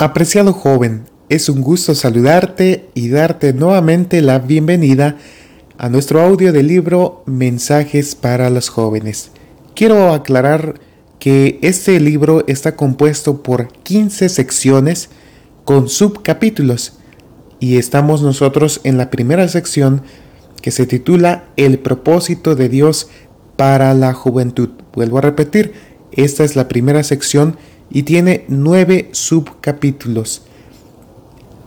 Apreciado joven, es un gusto saludarte y darte nuevamente la bienvenida a nuestro audio del libro Mensajes para los jóvenes. Quiero aclarar que este libro está compuesto por 15 secciones con subcapítulos y estamos nosotros en la primera sección que se titula El propósito de Dios para la juventud. Vuelvo a repetir, esta es la primera sección y tiene nueve subcapítulos.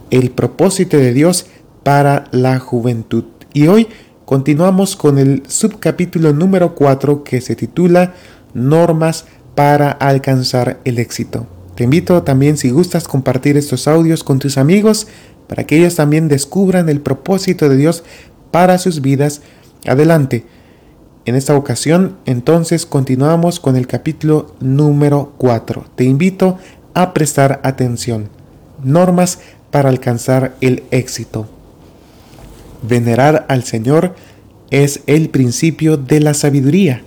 El propósito de Dios para la juventud. Y hoy continuamos con el subcapítulo número 4 que se titula Normas para alcanzar el éxito. Te invito también si gustas compartir estos audios con tus amigos para que ellos también descubran el propósito de Dios para sus vidas. Adelante. En esta ocasión, entonces, continuamos con el capítulo número 4. Te invito a prestar atención. Normas para alcanzar el éxito. Venerar al Señor es el principio de la sabiduría.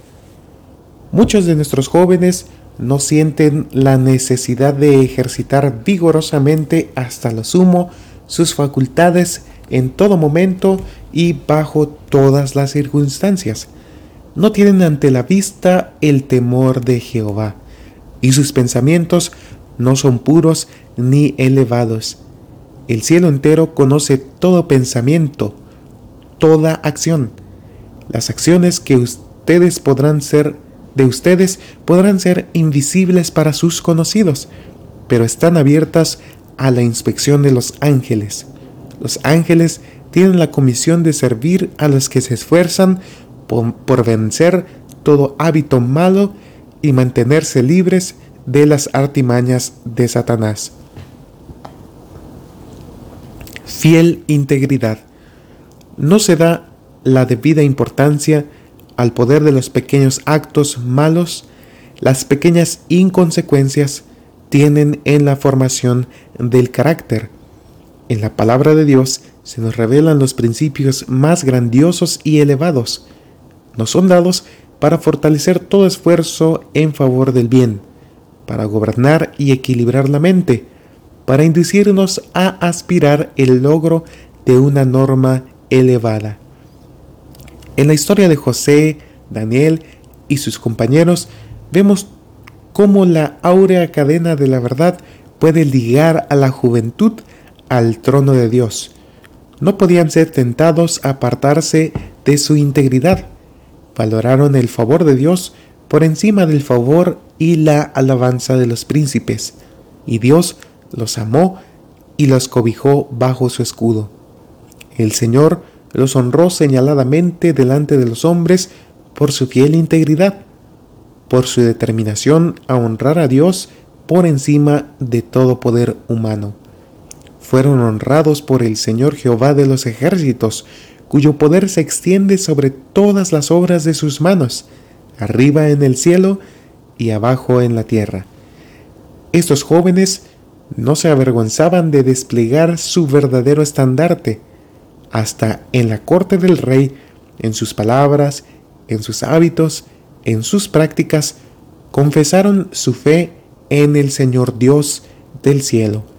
Muchos de nuestros jóvenes no sienten la necesidad de ejercitar vigorosamente hasta lo sumo sus facultades en todo momento y bajo todas las circunstancias no tienen ante la vista el temor de Jehová, y sus pensamientos no son puros ni elevados. El cielo entero conoce todo pensamiento, toda acción. Las acciones que ustedes podrán ser de ustedes podrán ser invisibles para sus conocidos, pero están abiertas a la inspección de los ángeles. Los ángeles tienen la comisión de servir a los que se esfuerzan por, vencer todo hábito malo y mantenerse libres de las artimañas de Satanás. Fiel integridad. No se da la debida importancia al poder de los pequeños actos malos, las pequeñas inconsecuencias tienen en la formación del carácter. En la palabra de Dios se nos revelan los principios más grandiosos y elevados, nos son dados para fortalecer todo esfuerzo en favor del bien, para gobernar y equilibrar la mente, para inducirnos a aspirar el logro de una norma elevada. En la historia de José, Daniel y sus compañeros vemos cómo la áurea cadena de la verdad puede ligar a la juventud al trono de Dios. No podían ser tentados a apartarse de su integridad valoraron el favor de Dios por encima del favor y la alabanza de los príncipes, y Dios los amó y los cobijó bajo su escudo. El Señor los honró señaladamente delante de los hombres por su fiel integridad, por su determinación a honrar a Dios por encima de todo poder humano. Fueron honrados por el Señor Jehová de los ejércitos, cuyo poder se extiende sobre todas las obras de sus manos, arriba en el cielo y abajo en la tierra. Estos jóvenes no se avergonzaban de desplegar su verdadero estandarte, hasta en la corte del rey, en sus palabras, en sus hábitos, en sus prácticas, confesaron su fe en el Señor Dios del cielo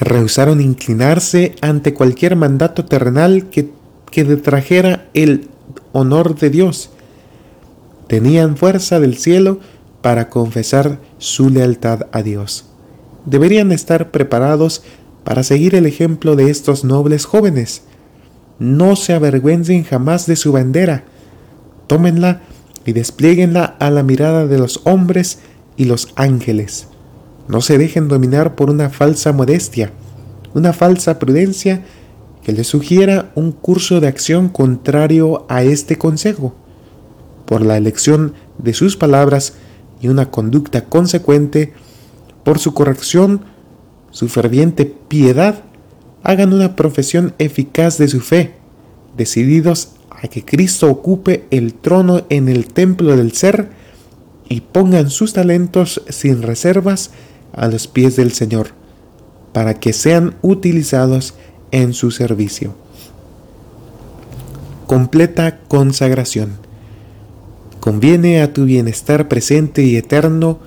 rehusaron inclinarse ante cualquier mandato terrenal que, que detrajera el honor de Dios. Tenían fuerza del cielo para confesar su lealtad a Dios. Deberían estar preparados para seguir el ejemplo de estos nobles jóvenes. No se avergüencen jamás de su bandera. Tómenla y desplieguenla a la mirada de los hombres y los ángeles. No se dejen dominar por una falsa modestia, una falsa prudencia que les sugiera un curso de acción contrario a este consejo. Por la elección de sus palabras y una conducta consecuente, por su corrección, su ferviente piedad, hagan una profesión eficaz de su fe, decididos a que Cristo ocupe el trono en el templo del ser y pongan sus talentos sin reservas a los pies del Señor, para que sean utilizados en su servicio. Completa consagración. Conviene a tu bienestar presente y eterno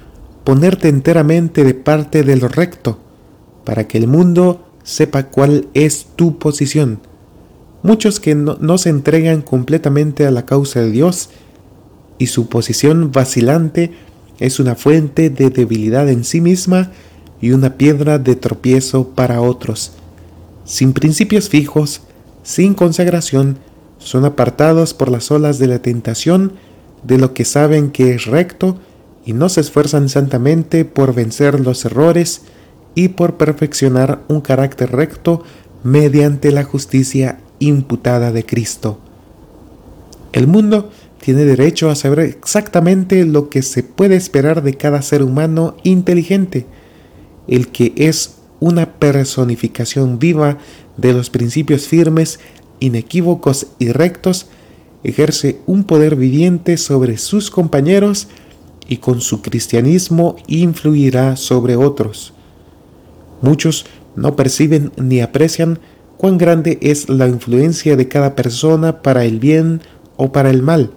ponerte enteramente de parte de lo recto, para que el mundo sepa cuál es tu posición. Muchos que no, se entregan completamente a la causa de Dios y su posición vacilante es una fuente de debilidad en sí misma y una piedra de tropiezo para otros. Sin principios fijos, sin consagración, son apartados por las olas de la tentación de lo que saben que es recto y no se esfuerzan santamente por vencer los errores y por perfeccionar un carácter recto mediante la justicia imputada de Cristo. El mundo tiene derecho a saber exactamente lo que se puede esperar de cada ser humano inteligente, el que es una personificación viva de los principios firmes, inequívocos y rectos, ejerce un poder viviente sobre sus compañeros y con su cristianismo influirá sobre otros. Muchos no perciben ni aprecian cuán grande es la influencia de cada persona para el bien o para el mal.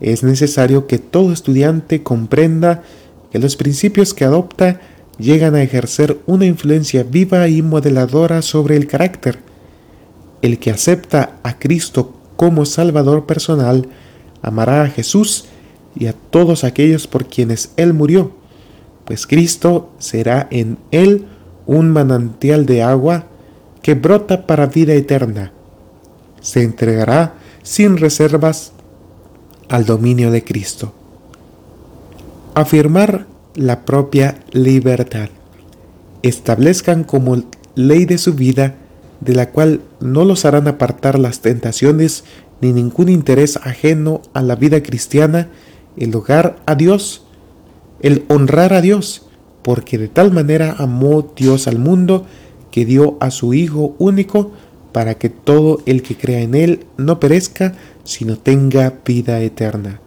Es necesario que todo estudiante comprenda que los principios que adopta llegan a ejercer una influencia viva y modeladora sobre el carácter. El que acepta a Cristo como Salvador personal amará a Jesús y a todos aquellos por quienes Él murió, pues Cristo será en Él un manantial de agua que brota para vida eterna. Se entregará sin reservas al dominio de Cristo. Afirmar la propia libertad. Establezcan como ley de su vida, de la cual no los harán apartar las tentaciones ni ningún interés ajeno a la vida cristiana, el hogar a Dios, el honrar a Dios, porque de tal manera amó Dios al mundo que dio a su Hijo único para que todo el que crea en Él no perezca, sino tenga vida eterna.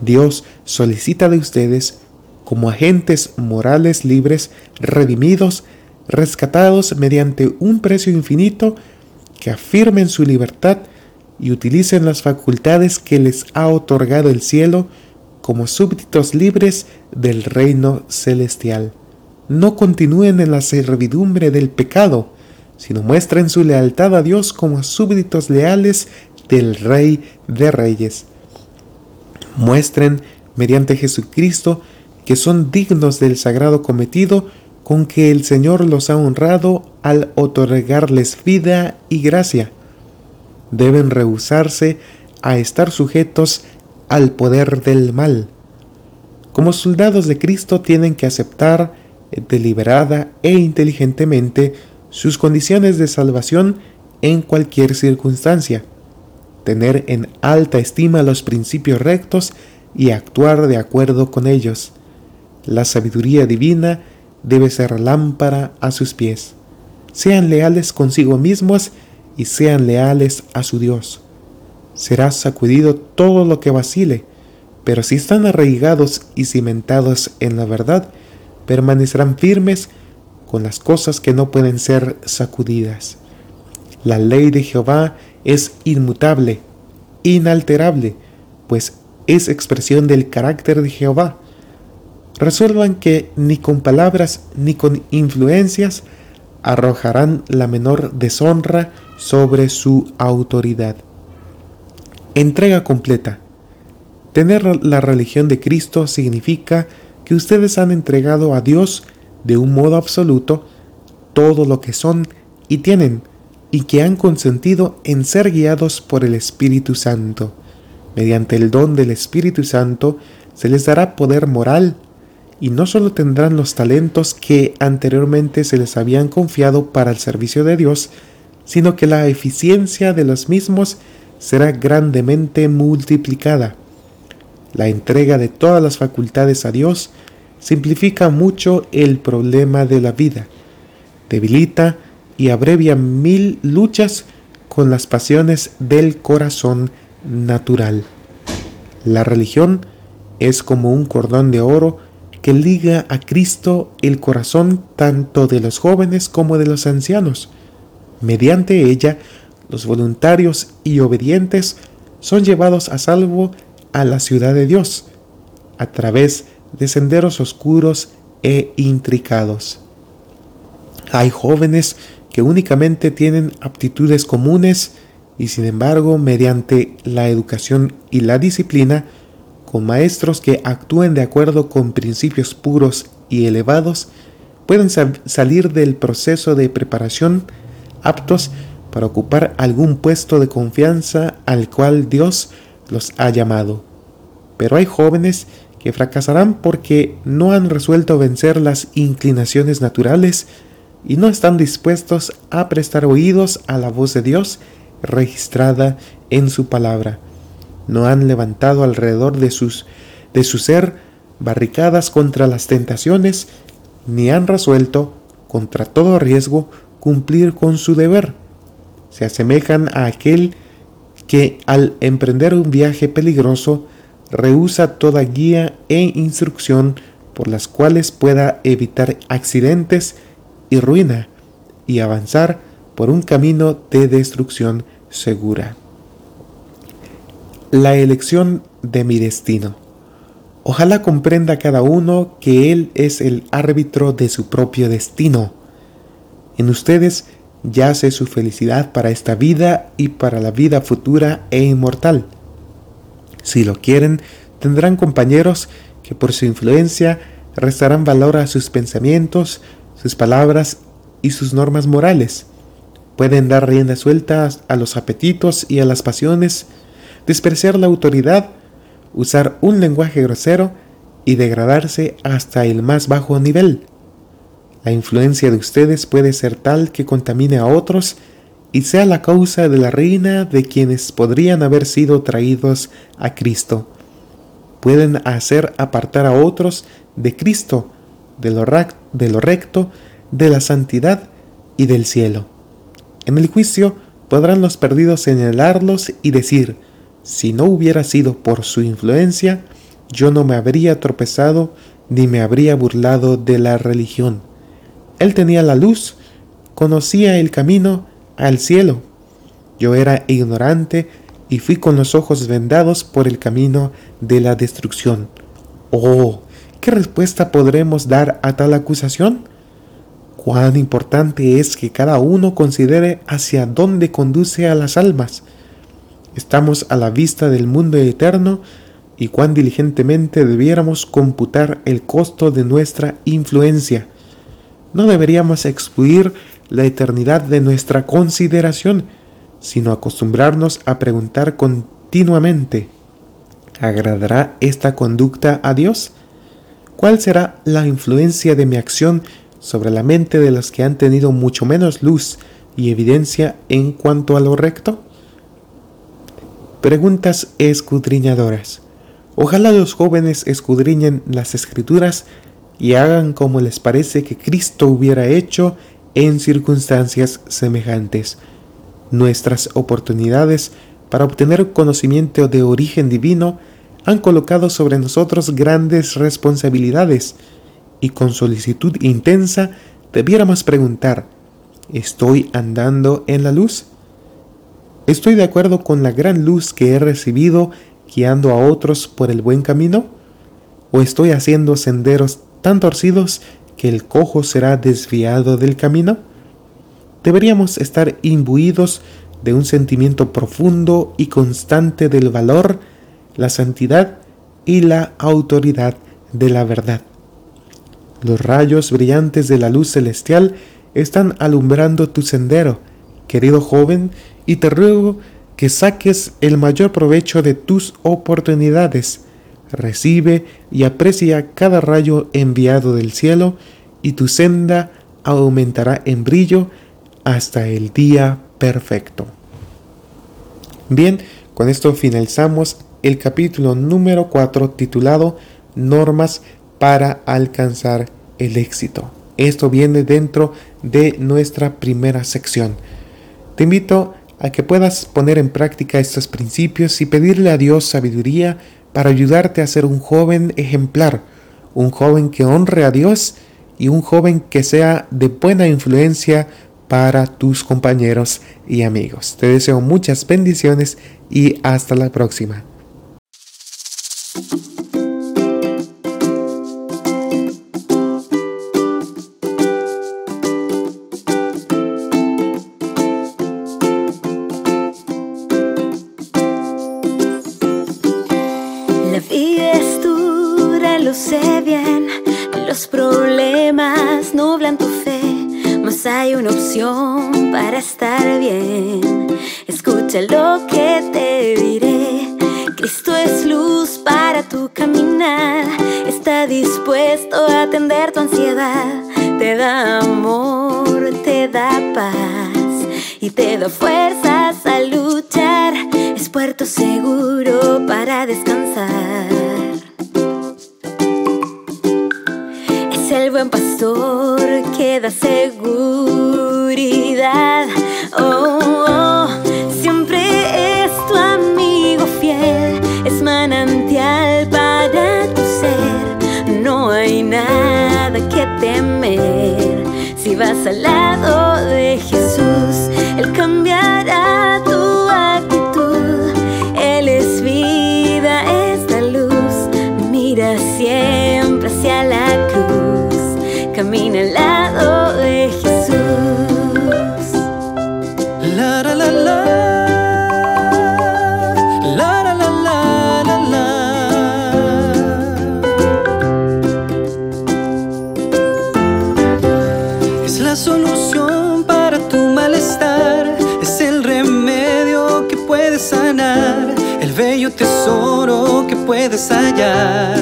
Dios solicita de ustedes, como agentes morales libres, redimidos, rescatados mediante un precio infinito, que afirmen su libertad y utilicen las facultades que les ha otorgado el cielo como súbditos libres del reino celestial. No continúen en la servidumbre del pecado, sino muestren su lealtad a Dios como súbditos leales del Rey de Reyes. Muestren, mediante Jesucristo, que son dignos del sagrado cometido con que el Señor los ha honrado al otorgarles vida y gracia. Deben rehusarse a estar sujetos al poder del mal. Como soldados de Cristo tienen que aceptar deliberada e inteligentemente sus condiciones de salvación en cualquier circunstancia, tener en alta estima los principios rectos y actuar de acuerdo con ellos. La sabiduría divina debe ser lámpara a sus pies. Sean leales consigo mismos y sean leales a su Dios será sacudido todo lo que vacile, pero si están arraigados y cimentados en la verdad, permanecerán firmes con las cosas que no pueden ser sacudidas. La ley de Jehová es inmutable, inalterable, pues es expresión del carácter de Jehová. Resuelvan que ni con palabras ni con influencias arrojarán la menor deshonra sobre su autoridad. Entrega completa. Tener la religión de Cristo significa que ustedes han entregado a Dios de un modo absoluto todo lo que son y tienen y que han consentido en ser guiados por el Espíritu Santo. Mediante el don del Espíritu Santo se les dará poder moral y no solo tendrán los talentos que anteriormente se les habían confiado para el servicio de Dios, sino que la eficiencia de los mismos será grandemente multiplicada. La entrega de todas las facultades a Dios simplifica mucho el problema de la vida, debilita y abrevia mil luchas con las pasiones del corazón natural. La religión es como un cordón de oro que liga a Cristo el corazón tanto de los jóvenes como de los ancianos. Mediante ella los voluntarios y obedientes son llevados a salvo a la ciudad de Dios a través de senderos oscuros e intricados. Hay jóvenes que únicamente tienen aptitudes comunes y sin embargo mediante la educación y la disciplina, con maestros que actúen de acuerdo con principios puros y elevados, pueden salir del proceso de preparación aptos para ocupar algún puesto de confianza al cual Dios los ha llamado. Pero hay jóvenes que fracasarán porque no han resuelto vencer las inclinaciones naturales y no están dispuestos a prestar oídos a la voz de Dios registrada en su palabra. No han levantado alrededor de, sus, de su ser barricadas contra las tentaciones, ni han resuelto, contra todo riesgo, cumplir con su deber. Se asemejan a aquel que al emprender un viaje peligroso rehúsa toda guía e instrucción por las cuales pueda evitar accidentes y ruina y avanzar por un camino de destrucción segura. La elección de mi destino. Ojalá comprenda cada uno que Él es el árbitro de su propio destino. En ustedes yace su felicidad para esta vida y para la vida futura e inmortal. Si lo quieren, tendrán compañeros que por su influencia restarán valor a sus pensamientos, sus palabras y sus normas morales. Pueden dar rienda suelta a los apetitos y a las pasiones, despreciar la autoridad, usar un lenguaje grosero y degradarse hasta el más bajo nivel. La influencia de ustedes puede ser tal que contamine a otros y sea la causa de la ruina de quienes podrían haber sido traídos a Cristo. Pueden hacer apartar a otros de Cristo de lo, de lo recto, de la santidad y del cielo. En el juicio podrán los perdidos señalarlos y decir, si no hubiera sido por su influencia, yo no me habría tropezado ni me habría burlado de la religión. Él tenía la luz, conocía el camino al cielo. Yo era ignorante y fui con los ojos vendados por el camino de la destrucción. Oh, ¿Qué respuesta podremos dar a tal acusación? Cuán importante es que cada uno considere hacia dónde conduce a las almas. Estamos a la vista del mundo eterno y cuán diligentemente debiéramos computar el costo de nuestra influencia. No deberíamos excluir la eternidad de nuestra consideración, sino acostumbrarnos a preguntar continuamente, ¿agradará esta conducta a Dios? ¿Cuál será la influencia de mi acción sobre la mente de los que han tenido mucho menos luz y evidencia en cuanto a lo recto? Preguntas escudriñadoras. Ojalá los jóvenes escudriñen las escrituras y hagan como les parece que Cristo hubiera hecho en circunstancias semejantes. Nuestras oportunidades para obtener conocimiento de origen divino han colocado sobre nosotros grandes responsabilidades y con solicitud intensa debiéramos preguntar, ¿estoy andando en la luz? ¿Estoy de acuerdo con la gran luz que he recibido guiando a otros por el buen camino? ¿O estoy haciendo senderos tan torcidos que el cojo será desviado del camino? Deberíamos estar imbuidos de un sentimiento profundo y constante del valor la santidad y la autoridad de la verdad. Los rayos brillantes de la luz celestial están alumbrando tu sendero, querido joven, y te ruego que saques el mayor provecho de tus oportunidades. Recibe y aprecia cada rayo enviado del cielo, y tu senda aumentará en brillo hasta el día perfecto. Bien, con esto finalizamos el capítulo número 4 titulado Normas para alcanzar el éxito. Esto viene dentro de nuestra primera sección. Te invito a que puedas poner en práctica estos principios y pedirle a Dios sabiduría para ayudarte a ser un joven ejemplar, un joven que honre a Dios y un joven que sea de buena influencia para tus compañeros y amigos. Te deseo muchas bendiciones y hasta la próxima. Problemas nublan tu fe, mas hay una opción para estar bien. Escucha lo que te diré. Cristo es luz para tu caminar. Está dispuesto a atender tu ansiedad. Te da amor, te da paz y te da fuerzas a luchar. Es puerto seguro para descansar. El buen pastor que da seguridad. Oh, oh, siempre es tu amigo fiel, es manantial para tu ser. No hay nada que temer si vas al lado de puedes hallar.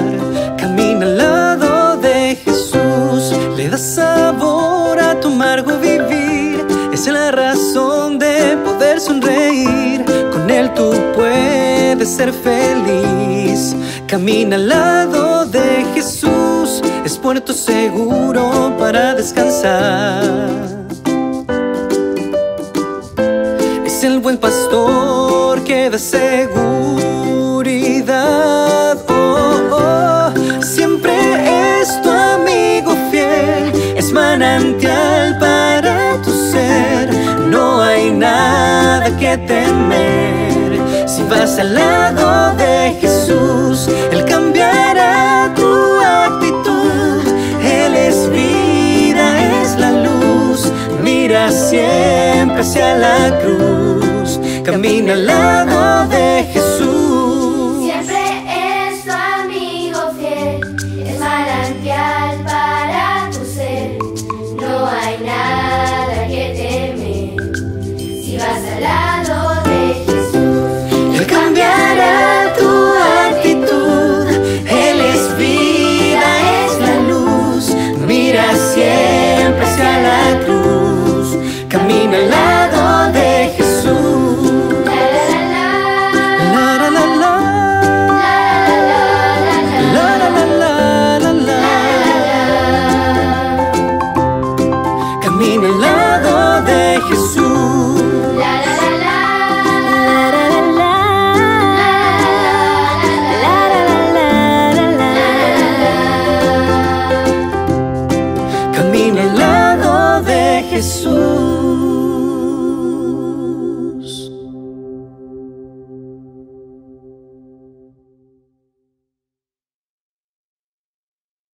Camina al lado de Jesús. Le da sabor a tu amargo vivir. Es la razón de poder sonreír. Con él tú puedes ser feliz. Camina al lado de Jesús. Es puerto seguro para descansar. Es el buen pastor que da Oh, oh, siempre es tu amigo fiel. Es manantial para tu ser. No hay nada que temer. Si vas al lado de Jesús, Él cambiará tu actitud. Él es vida, es la luz. Mira siempre hacia la cruz. Camina al lado de Jesús.